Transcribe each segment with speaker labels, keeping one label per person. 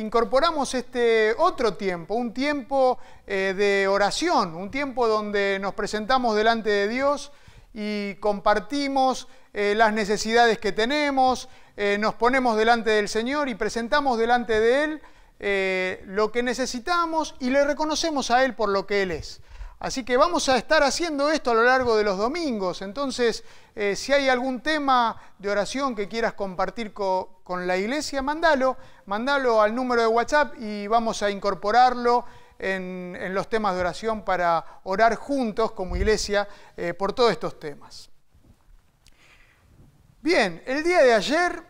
Speaker 1: incorporamos este otro tiempo, un tiempo eh, de oración, un tiempo donde nos presentamos delante de Dios y compartimos eh, las necesidades que tenemos, eh, nos ponemos delante del Señor y presentamos delante de Él lo que necesitamos y le reconocemos a Él por lo que Él es. Así que vamos a estar haciendo esto a lo largo de los domingos. Entonces, eh, si hay algún tema de oración que quieras compartir con la iglesia, mándalo, mándalo al número de WhatsApp y vamos a incorporarlo en, los temas de oración para orar juntos como iglesia eh, por todos estos temas. Bien, el día de ayer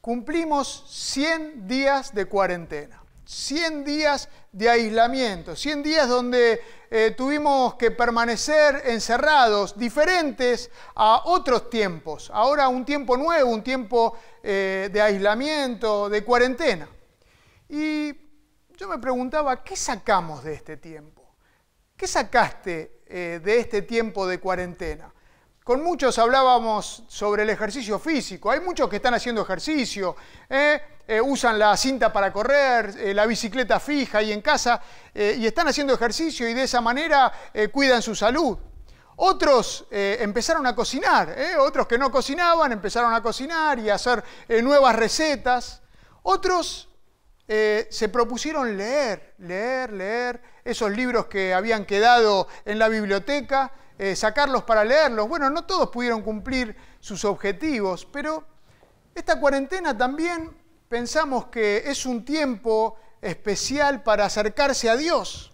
Speaker 1: cumplimos 100 días de cuarentena. 100 días de aislamiento, 100 días donde eh, tuvimos que permanecer encerrados, diferentes a otros tiempos. Ahora un tiempo nuevo, un tiempo eh, de aislamiento, de cuarentena. Y yo me preguntaba, ¿qué sacamos de este tiempo? ¿Qué sacaste eh, de este tiempo de cuarentena? Con muchos hablábamos sobre el ejercicio físico. Hay muchos que están haciendo ejercicio. Eh, usan la cinta para correr, eh, la bicicleta fija y en casa, y están haciendo ejercicio y de esa manera cuidan su salud. Otros empezaron a cocinar, otros que no cocinaban empezaron a cocinar y a hacer nuevas recetas. Otros se propusieron leer, leer, leer esos libros que habían quedado en la biblioteca eh, sacarlos para leerlos. Bueno, no todos pudieron cumplir sus objetivos, pero esta cuarentena también pensamos que es un tiempo especial para acercarse a Dios,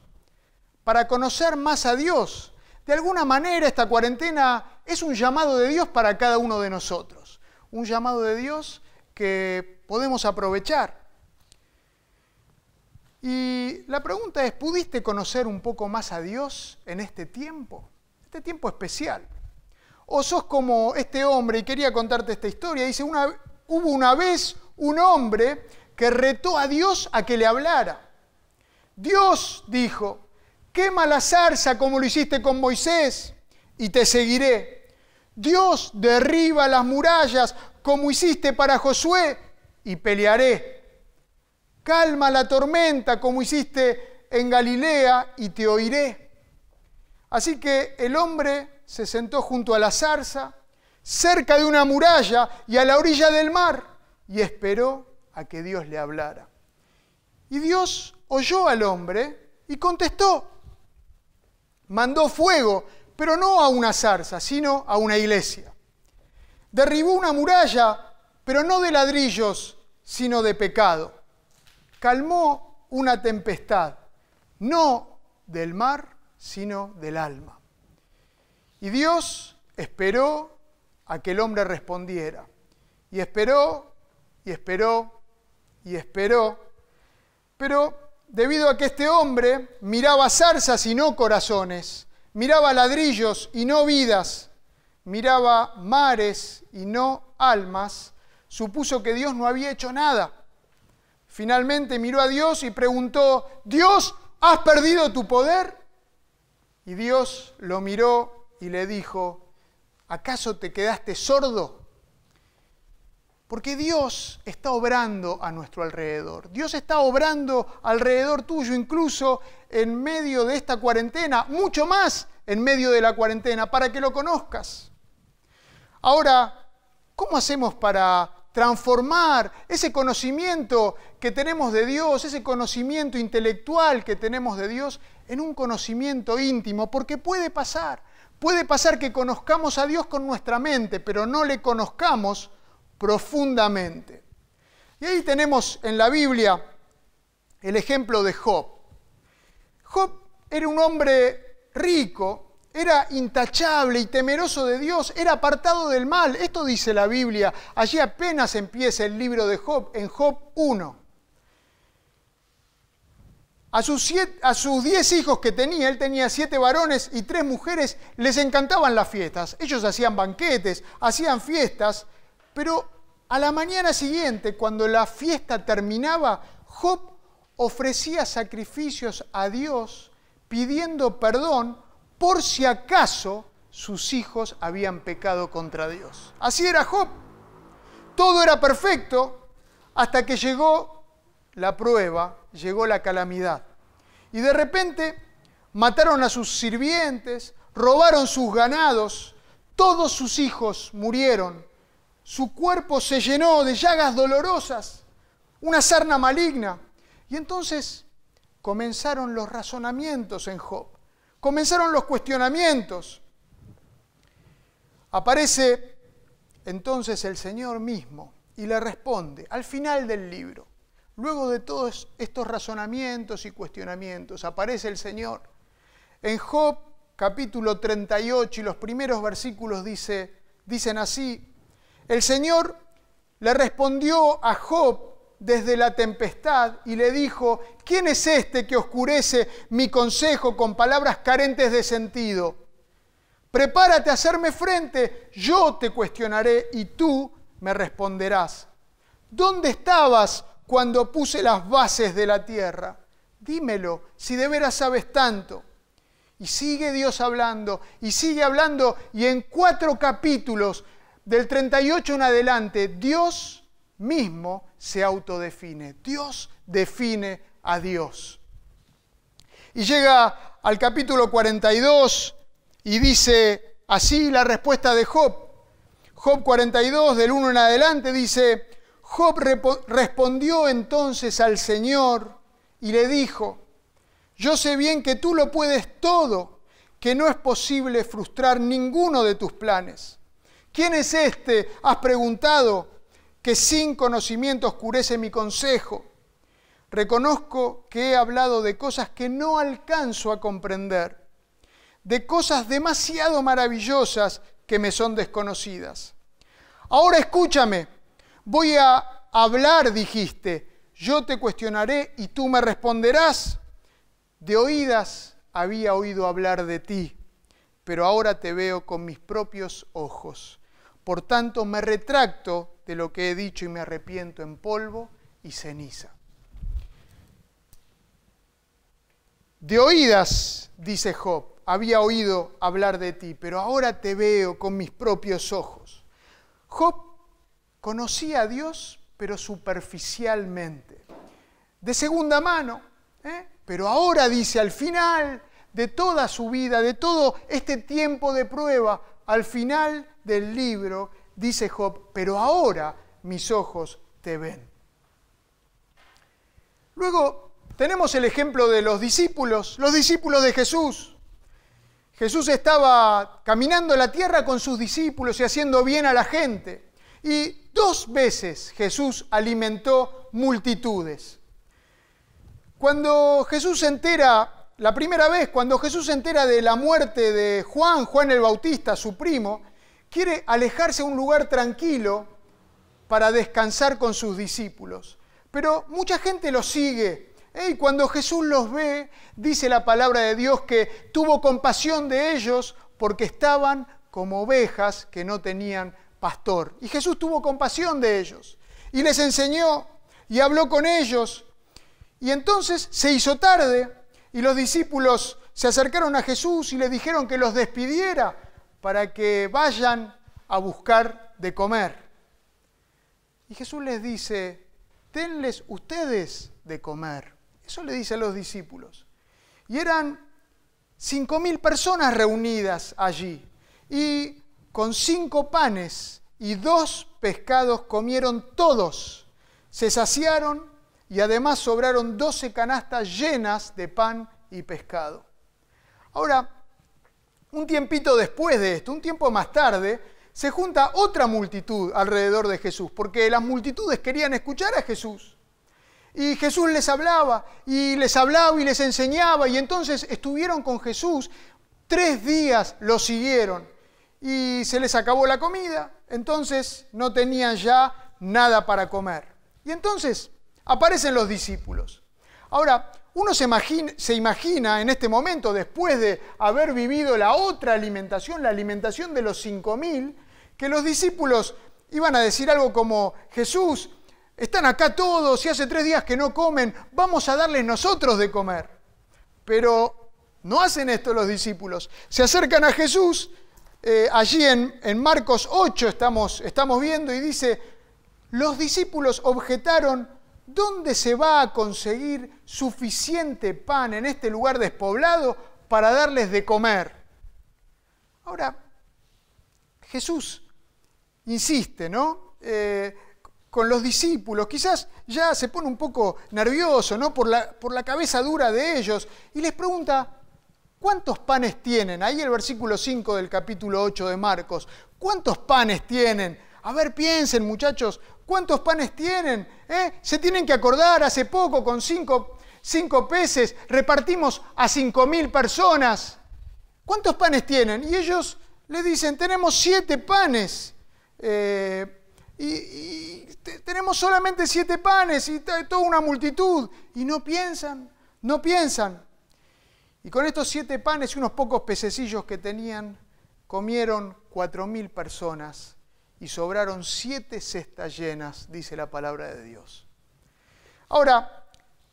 Speaker 1: para conocer más a Dios. De alguna manera esta cuarentena es un llamado de Dios para cada uno de nosotros, un llamado de Dios que podemos aprovechar. Y la pregunta es, ¿pudiste conocer un poco más a Dios en este tiempo? este tiempo especial. O sos como este hombre, y quería contarte esta historia, dice, una, hubo una vez un hombre que retó a Dios a que le hablara. Dios dijo, quema la zarza como lo hiciste con Moisés y te seguiré. Dios derriba las murallas como hiciste para Josué y pelearé. Calma la tormenta como hiciste en Galilea y te oiré. Así que el hombre se sentó junto a la zarza, cerca de una muralla y a la orilla del mar, y esperó a que Dios le hablara. Y Dios oyó al hombre y contestó. Mandó fuego, pero no a una zarza, sino a una iglesia. Derribó una muralla, pero no de ladrillos, sino de pecado. Calmó una tempestad, no del mar, sino del alma. Y Dios esperó a que el hombre respondiera. Y esperó, y esperó, y esperó. Pero debido a que este hombre miraba zarzas y no corazones, miraba ladrillos y no vidas, miraba mares y no almas, supuso que Dios no había hecho nada. Finalmente miró a Dios y preguntó, Dios, ¿has perdido tu poder? Y Dios lo miró y le dijo, ¿acaso te quedaste sordo? Porque Dios está obrando a nuestro alrededor. Dios está obrando alrededor tuyo, incluso en medio de esta cuarentena, mucho más en medio de la cuarentena, para que lo conozcas. Ahora, ¿cómo hacemos para transformar ese conocimiento que tenemos de Dios, ese conocimiento intelectual que tenemos de Dios, en un conocimiento íntimo, porque puede pasar. Puede pasar que conozcamos a Dios con nuestra mente, pero no le conozcamos profundamente. Y ahí tenemos en la Biblia el ejemplo de Job. Job era un hombre rico, era intachable y temeroso de Dios, era apartado del mal. Esto dice la Biblia. Allí apenas empieza el libro de Job, en Job 1. A sus, a sus diez hijos que tenía, él tenía siete varones y tres mujeres, les encantaban las fiestas. Ellos hacían banquetes, hacían fiestas, pero a la mañana siguiente, cuando la fiesta terminaba, Job ofrecía sacrificios a Dios pidiendo perdón por si acaso sus hijos habían pecado contra Dios. Así era Job. Todo era perfecto hasta que llegó la prueba, llegó la calamidad. Y de repente mataron a sus sirvientes, robaron sus ganados, todos sus hijos murieron, su cuerpo se llenó de llagas dolorosas, una sarna maligna. Y entonces comenzaron los razonamientos en Job, comenzaron los cuestionamientos. Aparece entonces el Señor mismo y le responde al final del libro. Luego de todos estos razonamientos y cuestionamientos, aparece el Señor. En Job capítulo 38 y los primeros versículos dice, dicen así, el Señor le respondió a Job desde la tempestad y le dijo, ¿quién es este que oscurece mi consejo con palabras carentes de sentido? Prepárate a hacerme frente, yo te cuestionaré y tú me responderás. ¿Dónde estabas cuando puse las bases de la tierra? Dímelo, si de veras sabes tanto. Y sigue Dios hablando, y sigue hablando, y en cuatro capítulos, del 38 en adelante, Dios mismo se autodefine. Dios define a Dios. Y llega al capítulo 42 y dice así la respuesta de Job. Job 42, del 1 en adelante, dice, Job respondió entonces al Señor y le dijo, yo sé bien que tú lo puedes todo, que no es posible frustrar ninguno de tus planes. ¿Quién es este? Has preguntado que sin conocimiento oscurece mi consejo. Reconozco que he hablado de cosas que no alcanzo a comprender, de cosas demasiado maravillosas que me son desconocidas. Ahora escúchame, voy a hablar, dijiste, yo te cuestionaré y tú me responderás. De oídas había oído hablar de ti, pero ahora te veo con mis propios ojos. Por tanto, me retracto de lo que he dicho y me arrepiento en polvo y ceniza. De oídas, dice Job, había oído hablar de ti, pero ahora te veo con mis propios ojos. Job conocía a Dios, pero superficialmente, de segunda mano, ¿eh? pero ahora dice al final de toda su vida, de todo este tiempo de prueba, al final del libro, dice Job, pero ahora mis ojos te ven. Luego tenemos el ejemplo de los discípulos, los discípulos de Jesús. Jesús estaba caminando la tierra con sus discípulos y haciendo bien a la gente. Y dos veces Jesús alimentó multitudes. Cuando Jesús se entera, la primera vez, cuando Jesús se entera de la muerte de Juan, Juan el Bautista, su primo, quiere alejarse a un lugar tranquilo para descansar con sus discípulos. Pero mucha gente lo sigue. Y cuando Jesús los ve, dice la palabra de Dios que tuvo compasión de ellos porque estaban como ovejas que no tenían pastor. Y Jesús tuvo compasión de ellos y les enseñó y habló con ellos. Y entonces se hizo tarde y los discípulos se acercaron a Jesús y le dijeron que los despidiera para que vayan a buscar de comer. Y Jesús les dice, denles ustedes de comer. Eso le dice a los discípulos. Y eran cinco mil personas reunidas allí. Y con cinco panes y dos pescados comieron todos. Se saciaron y además sobraron doce canastas llenas de pan y pescado. Ahora, un tiempito después de esto, un tiempo más tarde, se junta otra multitud alrededor de Jesús, porque las multitudes querían escuchar a Jesús. Y Jesús les hablaba, y les hablaba y les enseñaba, y entonces estuvieron con Jesús, tres días lo siguieron, y se les acabó la comida, entonces no tenían ya nada para comer. Y entonces aparecen los discípulos. Ahora, uno se imagina, en este momento, después de haber vivido la otra alimentación, la alimentación de los cinco mil, que los discípulos iban a decir algo como, Jesús, están acá todos y hace tres días que no comen, vamos a darles nosotros de comer. Pero no hacen esto los discípulos. Se acercan a Jesús, eh, allí en, en, Marcos 8 estamos, estamos viendo, y dice, los discípulos objetaron, ¿dónde se va a conseguir suficiente pan en este lugar despoblado para darles de comer? Ahora, Jesús insiste, ¿no? Eh, con los discípulos, quizás ya se pone un poco nervioso, ¿no? Por la, por la cabeza dura de ellos, y les pregunta, ¿cuántos panes tienen? Ahí el versículo 5 del capítulo 8 de Marcos, ¿cuántos panes tienen? A ver, piensen muchachos, ¿cuántos panes tienen? ¿Eh? Se tienen que acordar, hace poco con cinco, cinco peces repartimos a cinco mil personas. ¿Cuántos panes tienen? Y ellos le dicen, tenemos siete panes. Eh, y, tenemos solamente siete panes y toda una multitud. Y no piensan, no piensan. Y con estos siete panes y unos pocos pececillos que tenían, comieron cuatro mil personas y sobraron siete cestas llenas, dice la palabra de Dios. Ahora,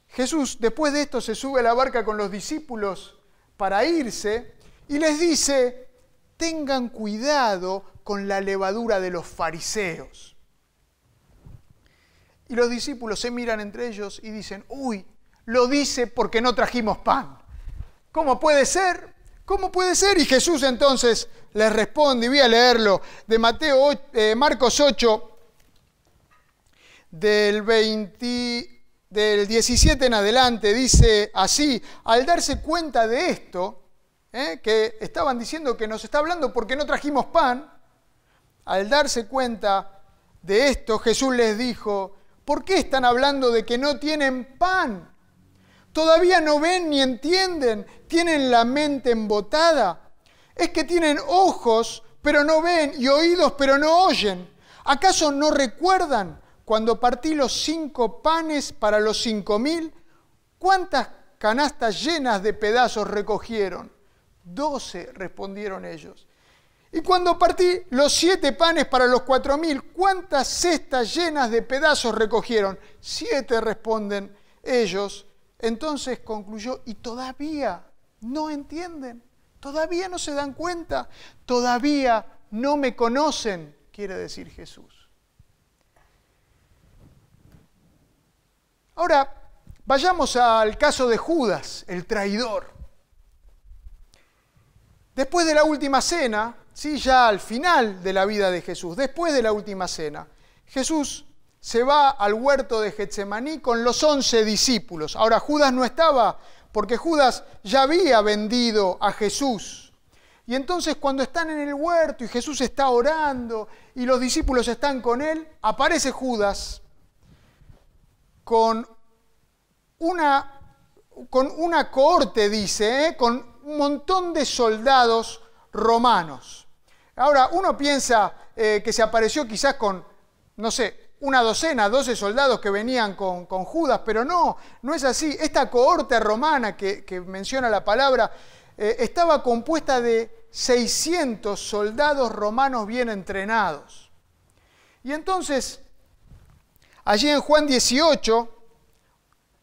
Speaker 1: Jesús después de esto se sube a la barca con los discípulos para irse y les dice, tengan cuidado con la levadura de los fariseos. Y los discípulos se miran entre ellos y dicen, uy, lo dice porque no trajimos pan. ¿Cómo puede ser? ¿Cómo puede ser? Y Jesús entonces les responde, y voy a leerlo, de Mateo, eh, Marcos 8, del, 20, del 17 en adelante, dice así, al darse cuenta de esto, eh, que estaban diciendo que nos está hablando porque no trajimos pan, al darse cuenta de esto, Jesús les dijo, ¿por qué están hablando de que no tienen pan? Todavía no ven ni entienden, tienen la mente embotada. Es que tienen ojos, pero no ven, y oídos, pero no oyen. ¿Acaso no recuerdan cuando partí los cinco panes para los cinco mil? ¿Cuántas canastas llenas de pedazos recogieron? Doce, respondieron ellos. Y cuando partí los siete panes para los cuatro mil, ¿cuántas cestas llenas de pedazos recogieron? Siete, responden ellos. Entonces concluyó, y todavía no entienden, todavía no se dan cuenta, todavía no me conocen, quiere decir Jesús. Ahora, vayamos al caso de Judas, el traidor. Después de la última cena, sí, ya al final de la vida de Jesús, después de la última cena, Jesús se va al huerto de Getsemaní con los once discípulos. Ahora Judas no estaba porque Judas ya había vendido a Jesús. Y entonces cuando están en el huerto y Jesús está orando y los discípulos están con él, aparece Judas con una, con una cohorte, dice, ¿eh? con un montón de soldados romanos. Ahora, uno piensa eh, que se apareció quizás con, no sé, una docena, doce soldados que venían con, Judas, pero no, no es así. Esta cohorte romana que, menciona la palabra eh, estaba compuesta de 600 soldados romanos bien entrenados. Y entonces, allí en Juan 18,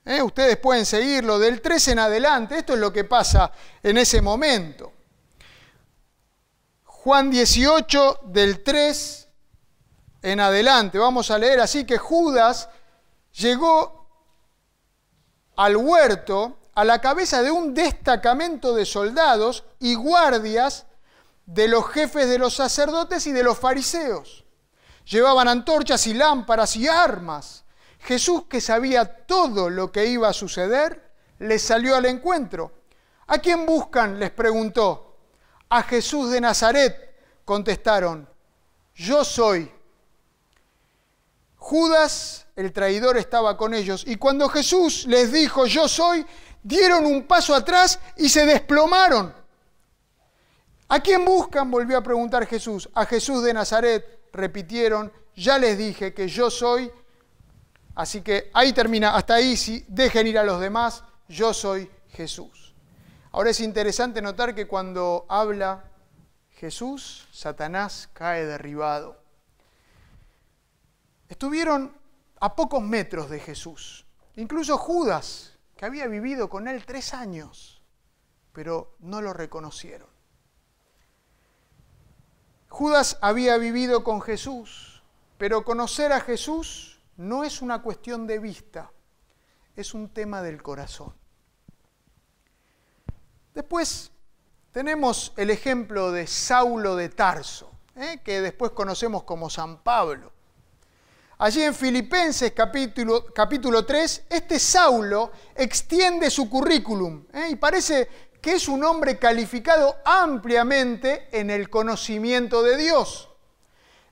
Speaker 1: eh, ustedes pueden seguirlo, del 13 en adelante, esto es lo que pasa en ese momento. Juan 18, del 3 en adelante. Vamos a leer así que Judas llegó al huerto a la cabeza de un destacamento de soldados y guardias de los jefes de los sacerdotes y de los fariseos. Llevaban antorchas y lámparas y armas. Jesús, que sabía todo lo que iba a suceder, les salió al encuentro. ¿A quién buscan? les preguntó. A Jesús de Nazaret, contestaron. Yo soy. Judas, el traidor, estaba con ellos. Y cuando Jesús les dijo, yo soy, dieron un paso atrás y se desplomaron. ¿A quién buscan? volvió a preguntar Jesús. A Jesús de Nazaret, repitieron, ya les dije que yo soy. Así que ahí termina, hasta ahí, si dejen ir a los demás, yo soy Jesús. Ahora es interesante notar que cuando habla Jesús, Satanás cae derribado. Estuvieron a pocos metros de Jesús. Incluso Judas, que había vivido con él tres años, pero no lo reconocieron. Judas había vivido con Jesús, pero conocer a Jesús no es una cuestión de vista, es un tema del corazón. Después tenemos el ejemplo de Saulo de Tarso, ¿eh? que después conocemos como San Pablo. Allí en Filipenses capítulo, capítulo 3, este Saulo extiende su currículum ¿eh? y parece que es un hombre calificado ampliamente en el conocimiento de Dios.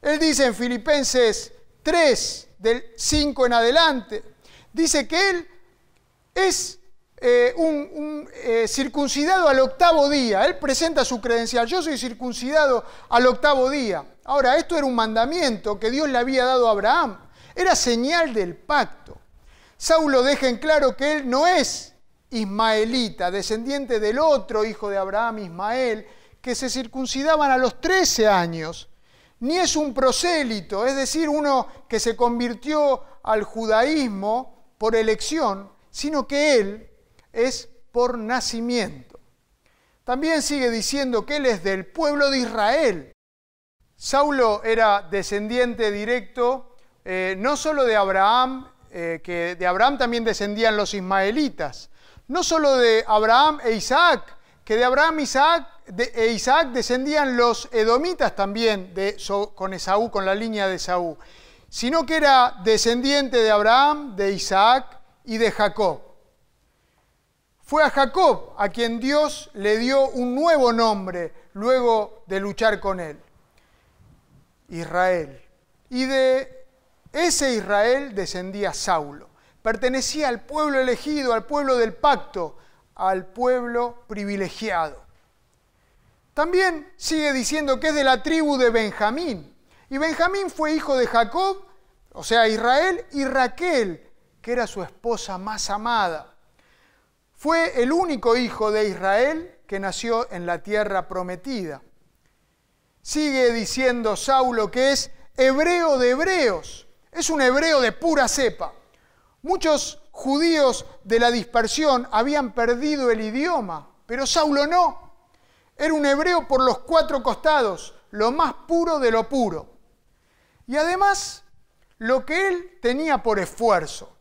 Speaker 1: Él dice en Filipenses 3, del 5 en adelante, dice que él es eh, un, eh, circuncidado al octavo día. Él presenta su credencial, yo soy circuncidado al octavo día. Ahora, esto era un mandamiento que Dios le había dado a Abraham. Era señal del pacto. Saulo deja en claro que él no es ismaelita, descendiente del otro hijo de Abraham, Ismael, que se circuncidaban a los 13 años, ni es un prosélito, es decir, uno que se convirtió al judaísmo por elección, sino que él es por nacimiento. También sigue diciendo que él es del pueblo de Israel. Saulo era descendiente directo eh, no solo de Abraham, eh, que de Abraham también descendían los ismaelitas, no solo de Abraham e Isaac, que de Abraham e Isaac descendían los edomitas también con Esaú, con la línea de Esaú, sino que era descendiente de Abraham, de Isaac y de Jacob. Fue a Jacob a quien Dios le dio un nuevo nombre luego de luchar con él, Israel. Y de ese Israel descendía Saulo pertenecía al pueblo elegido, al pueblo del pacto, al pueblo privilegiado. También sigue diciendo que es de la tribu de Benjamín. Y Benjamín fue hijo de Jacob, o sea, Israel, y Raquel, que era su esposa más amada. Fue el único hijo de Israel que nació en la tierra prometida. Sigue diciendo Saulo que es hebreo de hebreos, es un hebreo de pura cepa. Muchos judíos de la dispersión habían perdido el idioma, pero Saulo no. Era un hebreo por los cuatro costados, lo más puro de lo puro. Y además, lo que él tenía por esfuerzo,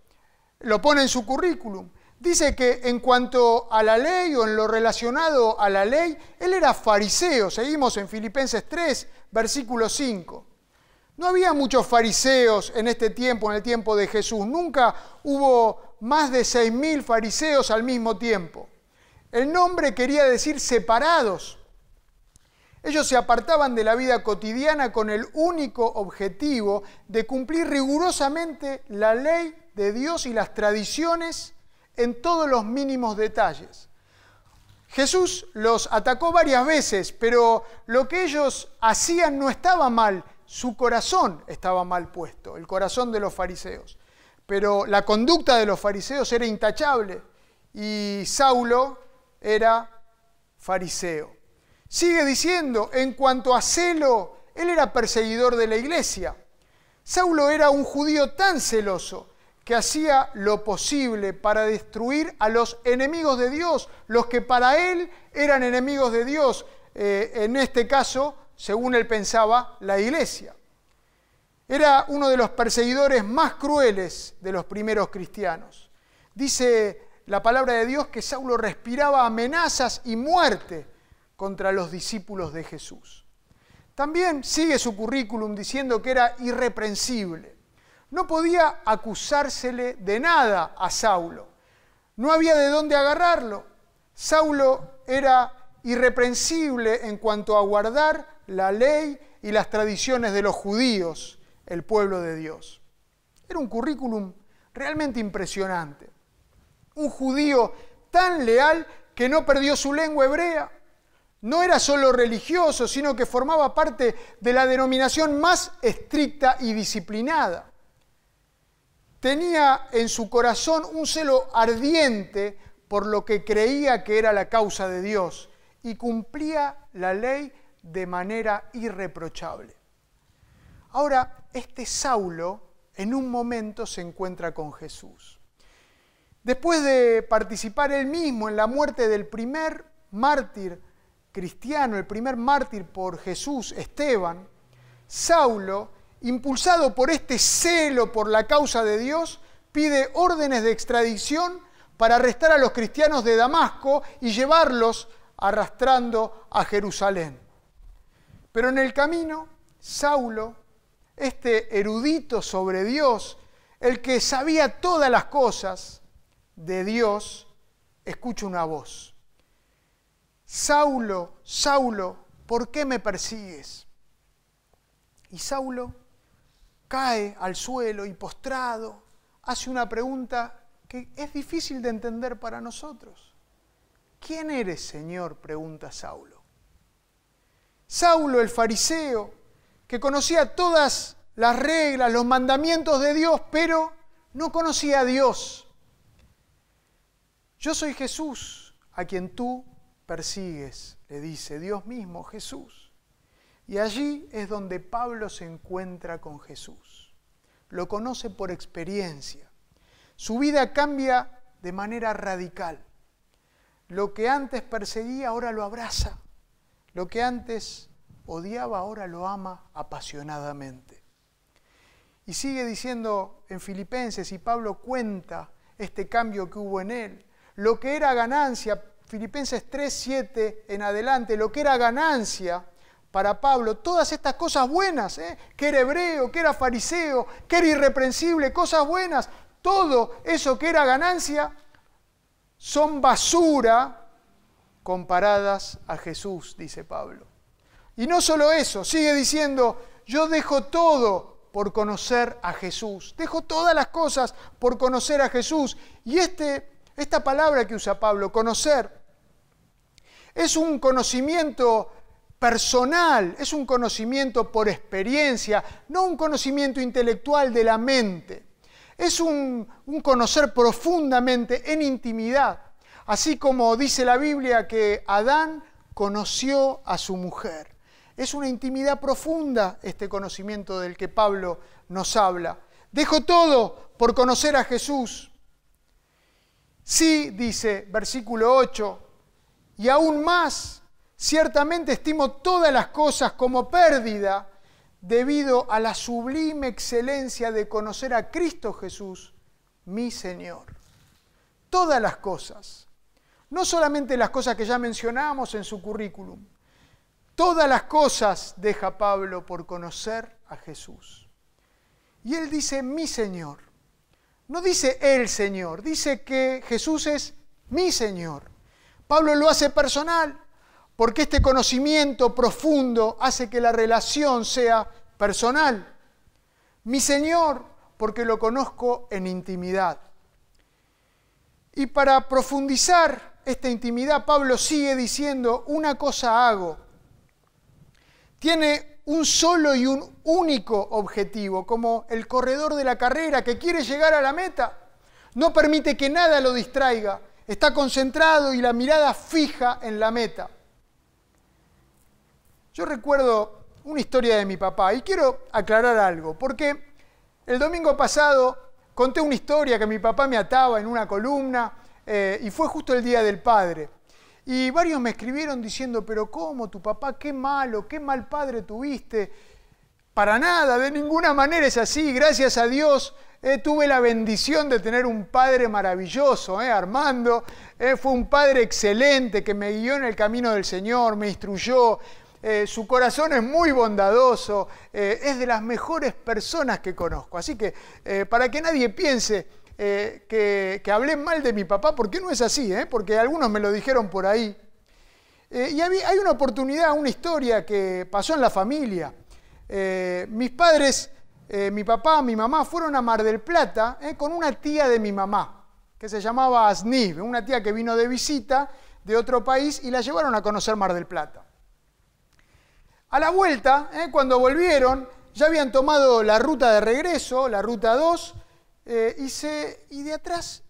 Speaker 1: lo pone en su currículum. Dice que en cuanto a la ley o en lo relacionado a la ley, él era fariseo. Seguimos en Filipenses 3, versículo 5. No había muchos fariseos en este tiempo, en el tiempo de Jesús. Nunca hubo más de seis mil fariseos al mismo tiempo. El nombre quería decir separados. Ellos se apartaban de la vida cotidiana con el único objetivo de cumplir rigurosamente la ley de Dios y las tradiciones en todos los mínimos detalles. Jesús los atacó varias veces, pero lo que ellos hacían no estaba mal, su corazón estaba mal puesto, el corazón de los fariseos. Pero la conducta de los fariseos era intachable y Saulo era fariseo. Sigue diciendo, en cuanto a celo, él era perseguidor de la iglesia. Saulo era un judío tan celoso que hacía lo posible para destruir a los enemigos de Dios, los que para él eran enemigos de Dios, eh, en este caso según él pensaba, la iglesia. Era uno de los perseguidores más crueles de los primeros cristianos. Dice la palabra de Dios que Saulo respiraba amenazas y muerte contra los discípulos de Jesús. También sigue su currículum diciendo que era irreprensible. No podía acusársele de nada a Saulo. No había de dónde agarrarlo. Saulo era irreprensible en cuanto a guardar la ley y las tradiciones de los judíos, el pueblo de Dios. Era un currículum realmente impresionante. Un judío tan leal que no perdió su lengua hebrea. No era solo religioso, sino que formaba parte de la denominación más estricta y disciplinada. Tenía en su corazón un celo ardiente por lo que creía que era la causa de Dios y cumplía la ley de manera irreprochable. Ahora, este Saulo en un momento se encuentra con Jesús. Después de participar él mismo en la muerte del primer mártir cristiano, el primer mártir por Jesús, Esteban, Saulo impulsado por este celo por la causa de Dios, pide órdenes de extradición para arrestar a los cristianos de Damasco y llevarlos arrastrando a Jerusalén. Pero en el camino, Saulo, este erudito sobre Dios, el que sabía todas las cosas de Dios, escucha una voz. Saulo, Saulo, ¿por qué me persigues? Y Saulo cae al suelo y postrado hace una pregunta que es difícil de entender para nosotros. ¿Quién eres, Señor? pregunta Saulo. Saulo el fariseo, que conocía todas las reglas, los mandamientos de Dios, pero no conocía a Dios. Yo soy Jesús, a quien tú persigues, le dice Dios mismo, Jesús. Y allí es donde Pablo se encuentra con Jesús. Lo conoce por experiencia. Su vida cambia de manera radical. Lo que antes perseguía ahora lo abraza. Lo que antes odiaba ahora lo ama apasionadamente. Y sigue diciendo en Filipenses, y Pablo cuenta este cambio que hubo en él. Lo que era ganancia, Filipenses 3, 7 en adelante, lo que era ganancia para Pablo, todas estas cosas buenas, ¿eh? que era hebreo, que era fariseo, que era irreprensible, cosas buenas, todo eso que era ganancia, son basura comparadas a Jesús, dice Pablo. Y no solo eso, sigue diciendo, yo dejo todo por conocer a Jesús, dejo todas las cosas por conocer a Jesús. Y este, esta palabra que usa Pablo, conocer, es un conocimiento personal, es un conocimiento por experiencia, no un conocimiento intelectual de la mente. Es un, un, conocer profundamente en intimidad, así como dice la Biblia que Adán conoció a su mujer. Es una intimidad profunda este conocimiento del que Pablo nos habla. Dejo todo por conocer a Jesús. Sí, dice versículo 8, y aún más, ciertamente estimo todas las cosas como pérdida debido a la sublime excelencia de conocer a Cristo Jesús, mi Señor. Todas las cosas, no solamente las cosas que ya mencionamos en su currículum, todas las cosas deja Pablo por conocer a Jesús. Y él dice, mi Señor. No dice el Señor, dice que Jesús es mi Señor. Pablo lo hace personal porque este conocimiento profundo hace que la relación sea personal. Mi Señor, porque lo conozco en intimidad. Y para profundizar esta intimidad, Pablo sigue diciendo, una cosa hago. Tiene un solo y un único objetivo, como el corredor de la carrera que quiere llegar a la meta. No permite que nada lo distraiga está concentrado y la mirada fija en la meta. Yo recuerdo una historia de mi papá y quiero aclarar algo, porque el domingo pasado conté una historia que mi papá me ataba en una columna eh, y fue justo el Día del Padre. Y varios me escribieron diciendo, pero ¿cómo tu papá? Qué malo, qué mal padre tuviste. Para nada, de ninguna manera es así. Gracias a Dios eh, tuve la bendición de tener un padre maravilloso, eh, Armando. Eh, fue un padre excelente que me guió en el camino del Señor, me instruyó. Su corazón es muy bondadoso, es de las mejores personas que conozco. Así que para que nadie piense que, que, hablé mal de mi papá, porque no es así, porque algunos me lo dijeron por ahí. y hay una oportunidad, una historia que pasó en la familia. mis padres eh, mi papá, mi mamá fueron a Mar del Plata eh, con una tía de mi mamá, que se llamaba Asnib, una tía que vino de visita de otro país y la llevaron a conocer Mar del Plata. A la vuelta, eh, cuando volvieron, ya habían tomado la ruta de regreso, la ruta 2, y, y, de atrás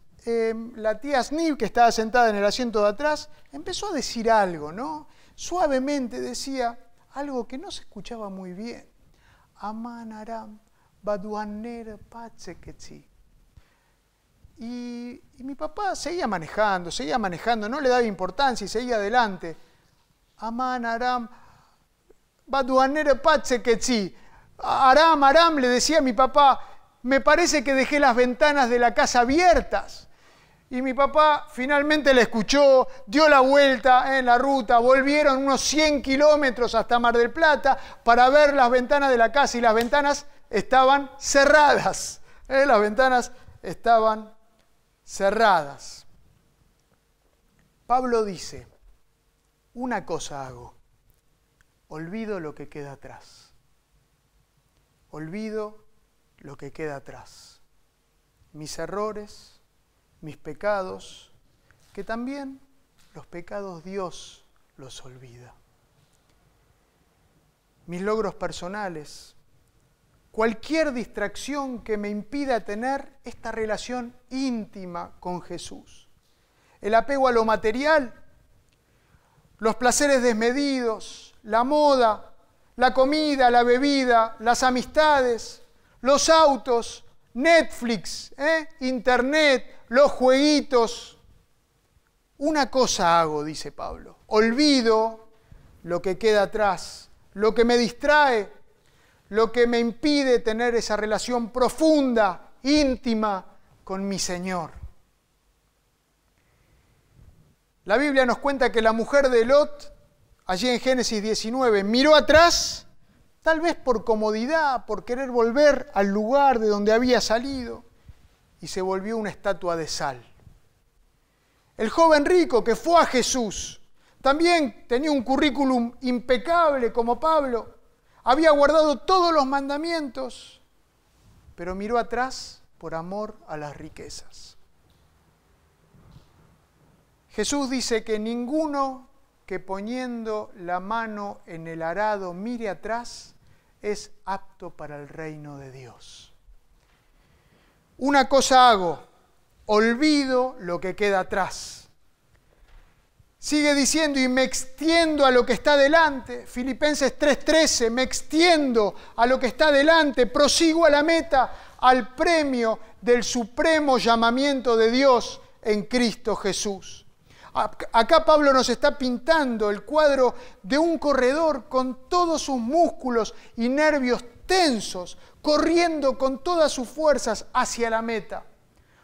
Speaker 1: la tía Asnib, que estaba sentada en el asiento de atrás, empezó a decir algo, ¿no? Suavemente decía algo que no se escuchaba muy bien. Amanaram, Baduanera Pachequechi. Y, y mi papá seguía manejando, seguía manejando, no le daba importancia y seguía adelante. Amanaram Baduanera Pachequechi. Aram, Aram, le decía a mi papá, me parece que dejé las ventanas de la casa abiertas. Y mi papá finalmente le escuchó, dio la vuelta en la ruta, volvieron unos 100 kilómetros hasta Mar del Plata para ver las ventanas de la casa y las ventanas estaban cerradas. ¿eh? Las ventanas estaban cerradas. Pablo dice, una cosa hago, olvido lo que queda atrás. Olvido lo que queda atrás. Mis errores, mis pecados, que también los pecados Dios los olvida. Mis logros personales, cualquier distracción que me impida tener esta relación íntima con Jesús. El apego a lo material, los placeres desmedidos, la moda, la comida, la bebida, las amistades, los autos, Netflix, ¿eh? Internet, los jueguitos. Una cosa hago, dice Pablo, olvido lo que queda atrás, lo que me distrae, lo que me impide tener esa relación profunda, íntima con mi Señor. La Biblia nos cuenta que la mujer de Lot, allí en Génesis 19, miró atrás, tal vez por comodidad, por querer volver al lugar de donde había salido y se volvió una estatua de sal. El joven rico que fue a Jesús también tenía un currículum impecable como Pablo, había guardado todos los mandamientos, pero miró atrás por amor a las riquezas. Jesús dice que ninguno que poniendo la mano en el arado mire atrás es apto para el reino de Dios. Una cosa hago, olvido lo que queda atrás. Sigue diciendo, y me extiendo a lo que está delante. Filipenses 3:13, me extiendo a lo que está delante, prosigo a la meta, al premio del supremo llamamiento de Dios en Cristo Jesús. Acá Pablo nos está pintando el cuadro de un corredor con todos sus músculos y nervios tensos, corriendo con todas sus fuerzas hacia la meta.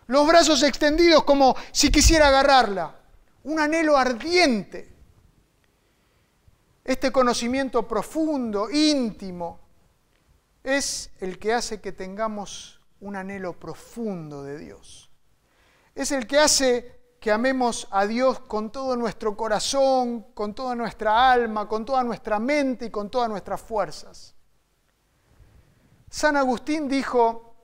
Speaker 1: Los brazos extendidos como si quisiera agarrarla. Un anhelo ardiente. Este conocimiento profundo, íntimo, es el que hace que tengamos un anhelo profundo de Dios. Es el que hace que amemos a Dios con todo nuestro corazón, con toda nuestra alma, con toda nuestra mente y con todas nuestras fuerzas. San Agustín dijo,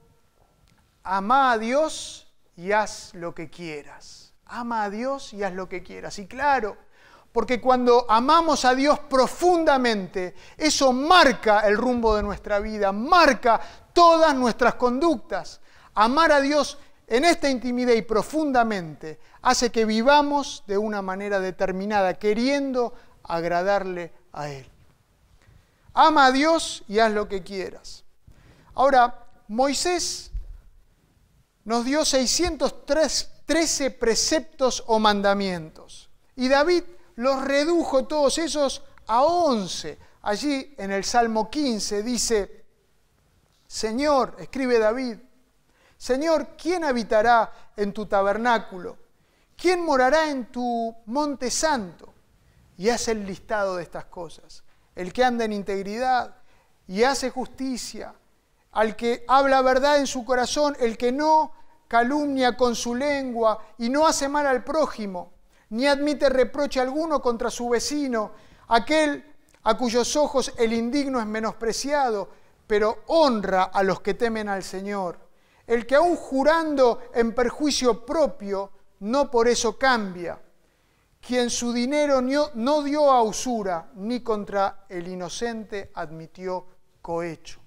Speaker 1: ama a Dios y haz lo que quieras. Ama a Dios y haz lo que quieras. Y claro, porque cuando amamos a Dios profundamente, eso marca el rumbo de nuestra vida, marca todas nuestras conductas. Amar a Dios en esta intimidad y profundamente hace que vivamos de una manera determinada, queriendo agradarle a Él. Ama a Dios y haz lo que quieras. Ahora, Moisés nos dio 613 preceptos o mandamientos y David los redujo todos esos a 11. Allí en el Salmo 15 dice, Señor, escribe David, Señor, ¿quién habitará en tu tabernáculo? ¿Quién morará en tu monte santo? Y hace el listado de estas cosas. El que anda en integridad y hace justicia, al que habla verdad en su corazón, el que no calumnia con su lengua y no hace mal al prójimo, ni admite reproche alguno contra su vecino, aquel a cuyos ojos el indigno es menospreciado, pero honra a los que temen al Señor. El que aún jurando en perjuicio propio, no por eso cambia. Quien su dinero no dio a usura, ni contra el inocente admitió cohecho.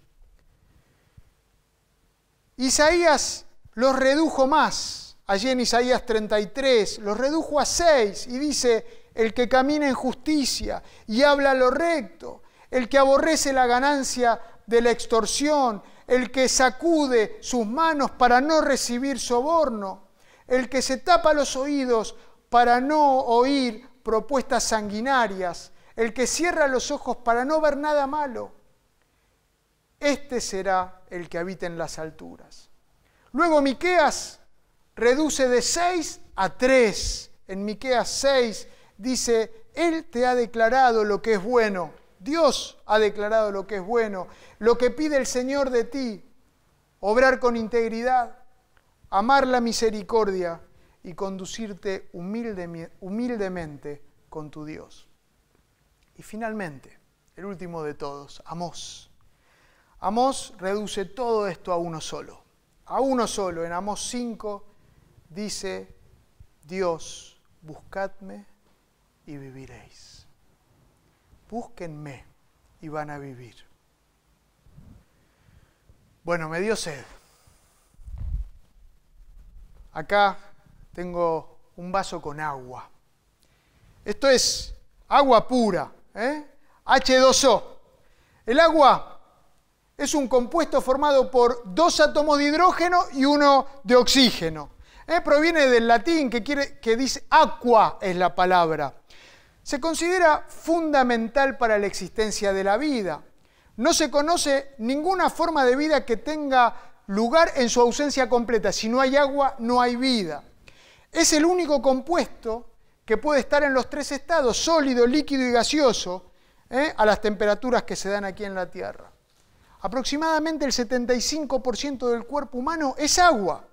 Speaker 1: Isaías los redujo más, allí en Isaías 33, los redujo a seis y dice, el que camina en justicia y habla lo recto, el que aborrece la ganancia de la extorsión, el que sacude sus manos para no recibir soborno, el que se tapa los oídos para no oír propuestas sanguinarias, el que cierra los ojos para no ver nada malo, este será el que habita en las alturas. Luego Miqueas reduce de 6 a 3. En Miqueas 6 dice, Él te ha declarado lo que es bueno. Dios ha declarado lo que es bueno. Lo que pide el Señor de ti, obrar con integridad, amar la misericordia y conducirte humildemente con tu Dios. Y finalmente, el último de todos, Amós. Amós reduce todo esto a uno solo. A uno solo. En Amós 5 dice, Dios, buscadme y viviréis. Búsquenme y van a vivir. Bueno, me dio sed. Acá tengo un vaso con agua. Esto es agua pura, ¿eh? H2O. El agua es un compuesto formado por dos átomos de hidrógeno y uno de oxígeno. ¿Eh? Proviene del latín que, quiere, que dice aqua es la palabra. Se considera fundamental para la existencia de la vida. No se conoce ninguna forma de vida que tenga lugar en su ausencia completa. Si no hay agua, no hay vida. Es el único compuesto que puede estar en los tres estados, sólido, líquido y gaseoso, ¿eh? a las temperaturas que se dan aquí en la Tierra. Aproximadamente el 75% del cuerpo humano es agua.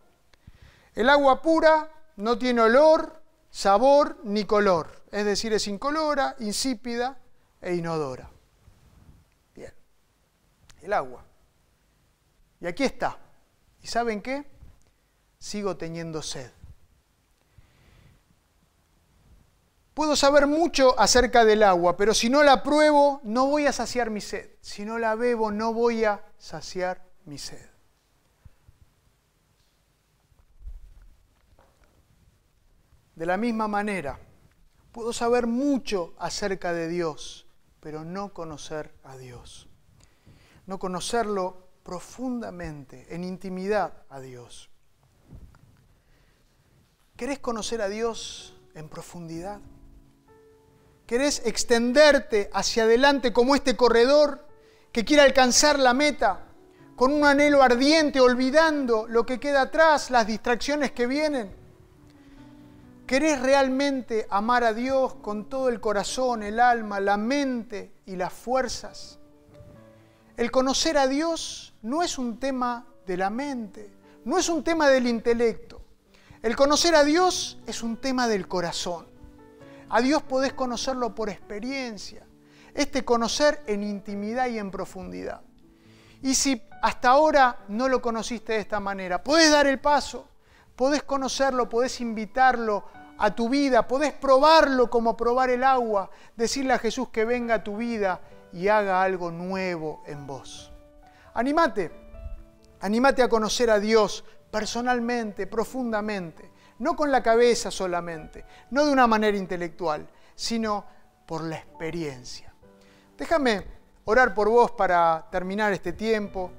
Speaker 1: El agua pura no tiene olor, sabor ni color, es decir, es incolora, insípida e inodora. Bien, el agua. Y aquí está. ¿Y saben qué? Sigo teniendo sed. Puedo saber mucho acerca del agua, pero si no la pruebo, no voy a saciar mi sed. Si no la bebo, no voy a saciar mi sed. De la misma manera, puedo saber mucho acerca de Dios, pero no conocer a Dios. No conocerlo profundamente, en intimidad a Dios. ¿Querés conocer a Dios en profundidad? ¿Querés extenderte hacia adelante como este corredor que quiere alcanzar la meta con un anhelo ardiente, olvidando lo que queda atrás, las distracciones que vienen? ¿Querés realmente amar a Dios con todo el corazón, el alma, la mente y las fuerzas? El conocer a Dios no es un tema de la mente, no es un tema del intelecto. El conocer a Dios es un tema del corazón. A Dios podés conocerlo por experiencia. Este conocer en intimidad y en profundidad. Y si hasta ahora no lo conociste de esta manera, podés dar el paso, podés conocerlo, podés invitarlo a tu vida, podés probarlo como probar el agua, decirle a Jesús que venga a tu vida y haga algo nuevo en vos. Animate, animate a conocer a Dios personalmente, profundamente no con la cabeza solamente, no de una manera intelectual, sino por la experiencia. Déjame orar por vos para terminar este tiempo,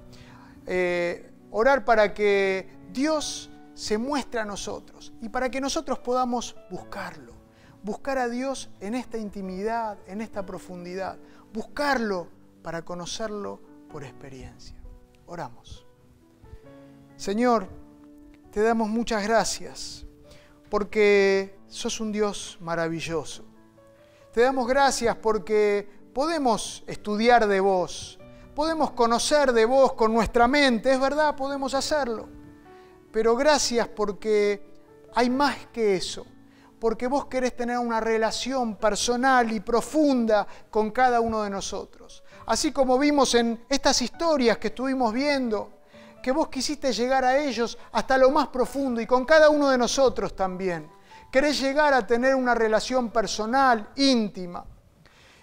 Speaker 1: eh, orar para que Dios se muestre a nosotros y para que nosotros podamos buscarlo, buscar a Dios en esta intimidad, en esta profundidad, buscarlo para conocerlo por experiencia. Oramos. Señor, te damos muchas gracias porque sos un Dios maravilloso. Te damos gracias porque podemos estudiar de vos, podemos conocer de vos con nuestra mente, es verdad, podemos hacerlo. Pero gracias porque hay más que eso, porque vos querés tener una relación personal y profunda con cada uno de nosotros. Así como vimos en estas historias que estuvimos viendo, que vos quisiste llegar a ellos hasta lo más profundo y con cada uno de nosotros también. Querés llegar a tener una relación personal, íntima.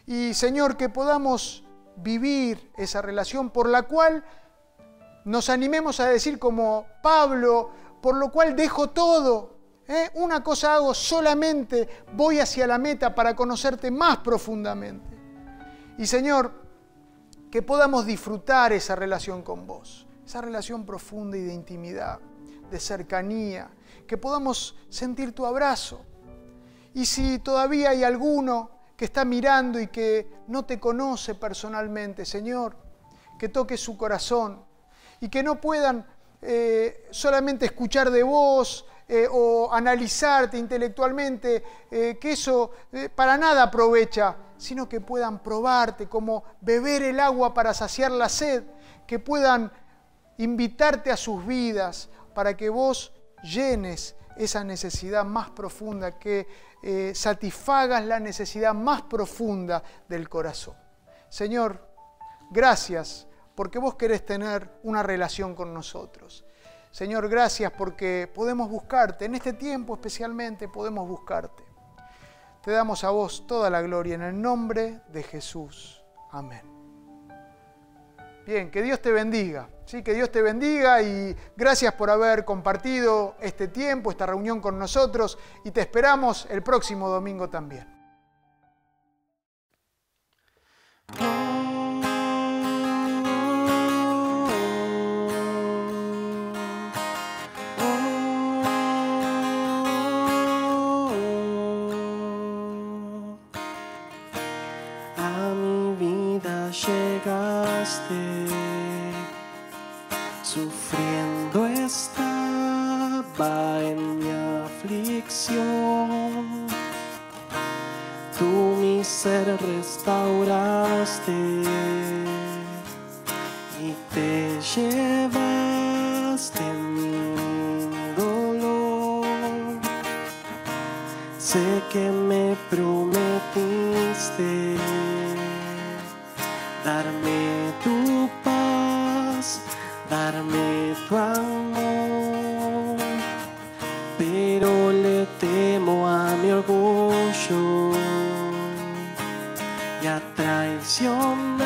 Speaker 1: Y Señor, que podamos vivir esa relación por la cual nos animemos a decir como Pablo, por lo cual dejo todo. ¿eh? Una cosa hago solamente, voy hacia la meta para conocerte más profundamente. Y Señor, que podamos disfrutar esa relación con vos esa relación profunda y de intimidad, de cercanía, que podamos sentir tu abrazo. Y si todavía hay alguno que está mirando y que no te conoce personalmente, Señor, que toque su corazón y que no puedan eh, solamente escuchar de vos eh, o analizarte intelectualmente, eh, que eso para nada aprovecha, sino que puedan probarte como beber el agua para saciar la sed, que puedan invitarte a sus vidas para que vos llenes esa necesidad más profunda, que satisfagas la necesidad más profunda del corazón. Señor, gracias porque vos querés tener una relación con nosotros. Señor, gracias porque podemos buscarte. En este tiempo especialmente podemos buscarte. Te damos a vos toda la gloria en el nombre de Jesús. Amén. Bien, que Dios te bendiga. Sí, que Dios te bendiga y gracias por haber compartido este tiempo, esta reunión con nosotros y te esperamos el próximo domingo también.
Speaker 2: Y a traicionar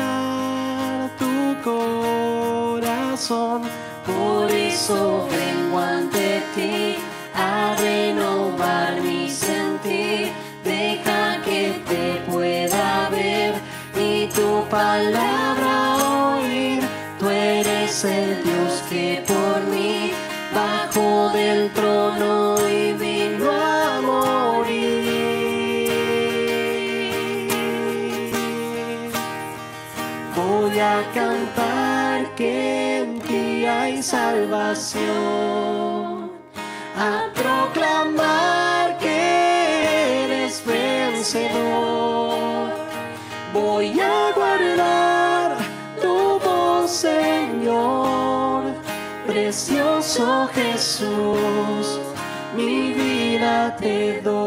Speaker 2: tu corazón.
Speaker 3: Por eso vengo ante ti a renovar mi sentir. Deja que te pueda ver y tu palabra oír. Tú eres el salvación, a proclamar que eres vencedor. Voy a guardar tu voz, Señor, precioso Jesús, mi vida te doy.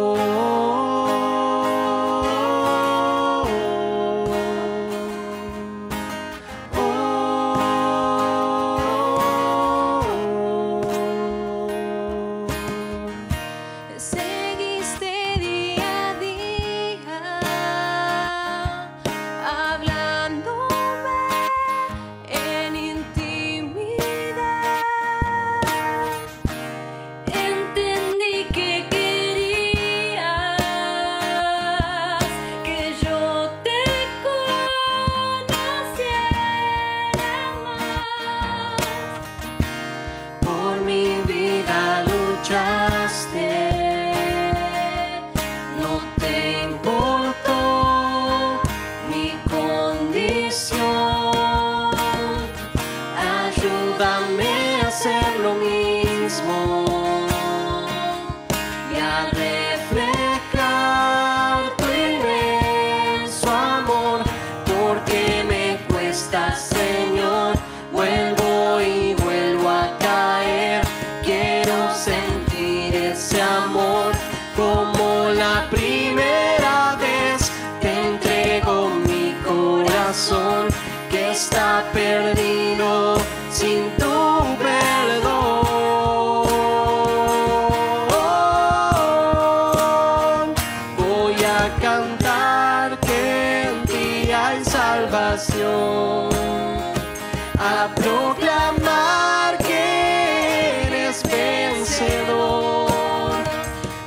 Speaker 4: A
Speaker 3: proclamar que eres vencedor.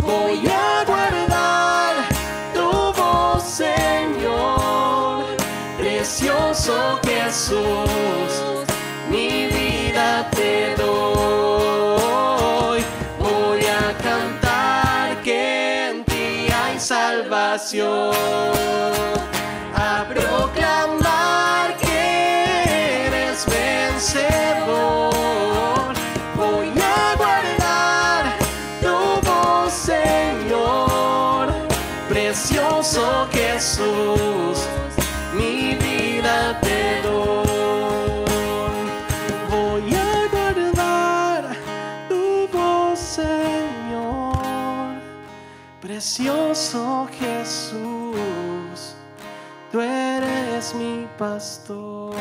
Speaker 3: Voy a guardar tu voz, Señor, precioso Jesús, mi vida te doy. Voy a cantar que en ti hay salvación, Jesús, mi vida te doy. Voy a guardar tu voz, Señor. Precioso Jesús, tú eres mi pastor.